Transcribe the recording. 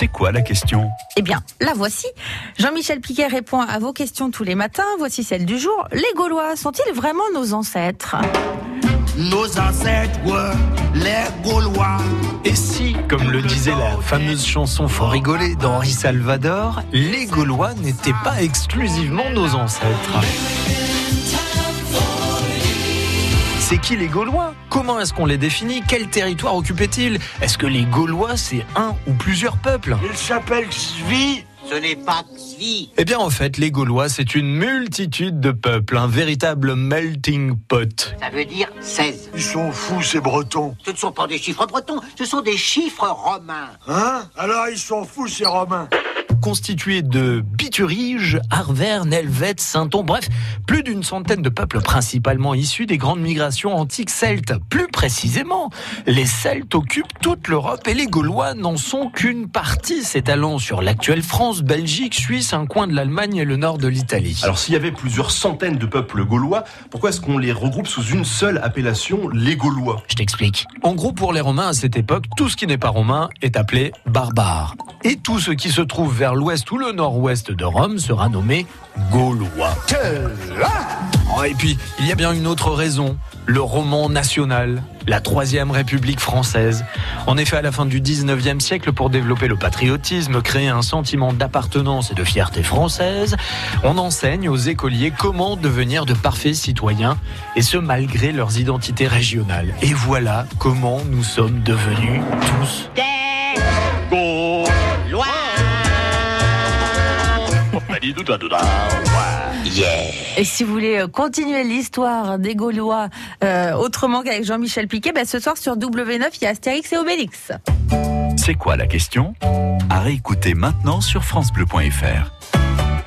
C'est quoi la question? Eh bien, la voici. Jean-Michel Piquet répond à vos questions tous les matins. Voici celle du jour. Les Gaulois sont-ils vraiment nos ancêtres? Nos ancêtres, ouais, les Gaulois. Et si, comme le disait la fameuse chanson Faut rigoler d'Henri Salvador, les Gaulois n'étaient pas exclusivement nos ancêtres? C'est qui les Gaulois? Comment est-ce qu'on les définit? Quel territoire occupaient-ils Est-ce que les Gaulois, c'est un ou plusieurs peuples? Il s'appelle Svi. Ce n'est pas Xvi. Eh bien, en fait, les Gaulois, c'est une multitude de peuples, un véritable melting pot. Ça veut dire 16. Ils sont fous, ces Bretons. Ce ne sont pas des chiffres bretons, ce sont des chiffres romains. Hein? Alors, ils sont fous, ces Romains. Constitué de Biturige, Arverne, Helvète, Sainton, bref, plus d'une centaine de peuples principalement issus des grandes migrations antiques celtes. Plus précisément, les Celtes occupent toute l'Europe et les Gaulois n'en sont qu'une partie, s'étalant sur l'actuelle France, Belgique, Suisse, un coin de l'Allemagne et le nord de l'Italie. Alors s'il y avait plusieurs centaines de peuples gaulois, pourquoi est-ce qu'on les regroupe sous une seule appellation, les Gaulois? Je t'explique. En gros, pour les Romains à cette époque, tout ce qui n'est pas romain est appelé barbare. Et tout ce qui se trouve vers l'ouest ou le nord-ouest de Rome sera nommé gaulois. Oh, et puis, il y a bien une autre raison. Le roman national, la Troisième République française. En effet, à la fin du 19e siècle, pour développer le patriotisme, créer un sentiment d'appartenance et de fierté française, on enseigne aux écoliers comment devenir de parfaits citoyens, et ce malgré leurs identités régionales. Et voilà comment nous sommes devenus tous Et si vous voulez euh, continuer l'histoire des Gaulois euh, autrement qu'avec Jean-Michel Piquet, ben, ce soir sur W9, il y a Astérix et Obélix. C'est quoi la question? À réécouter maintenant sur FranceBleu.fr.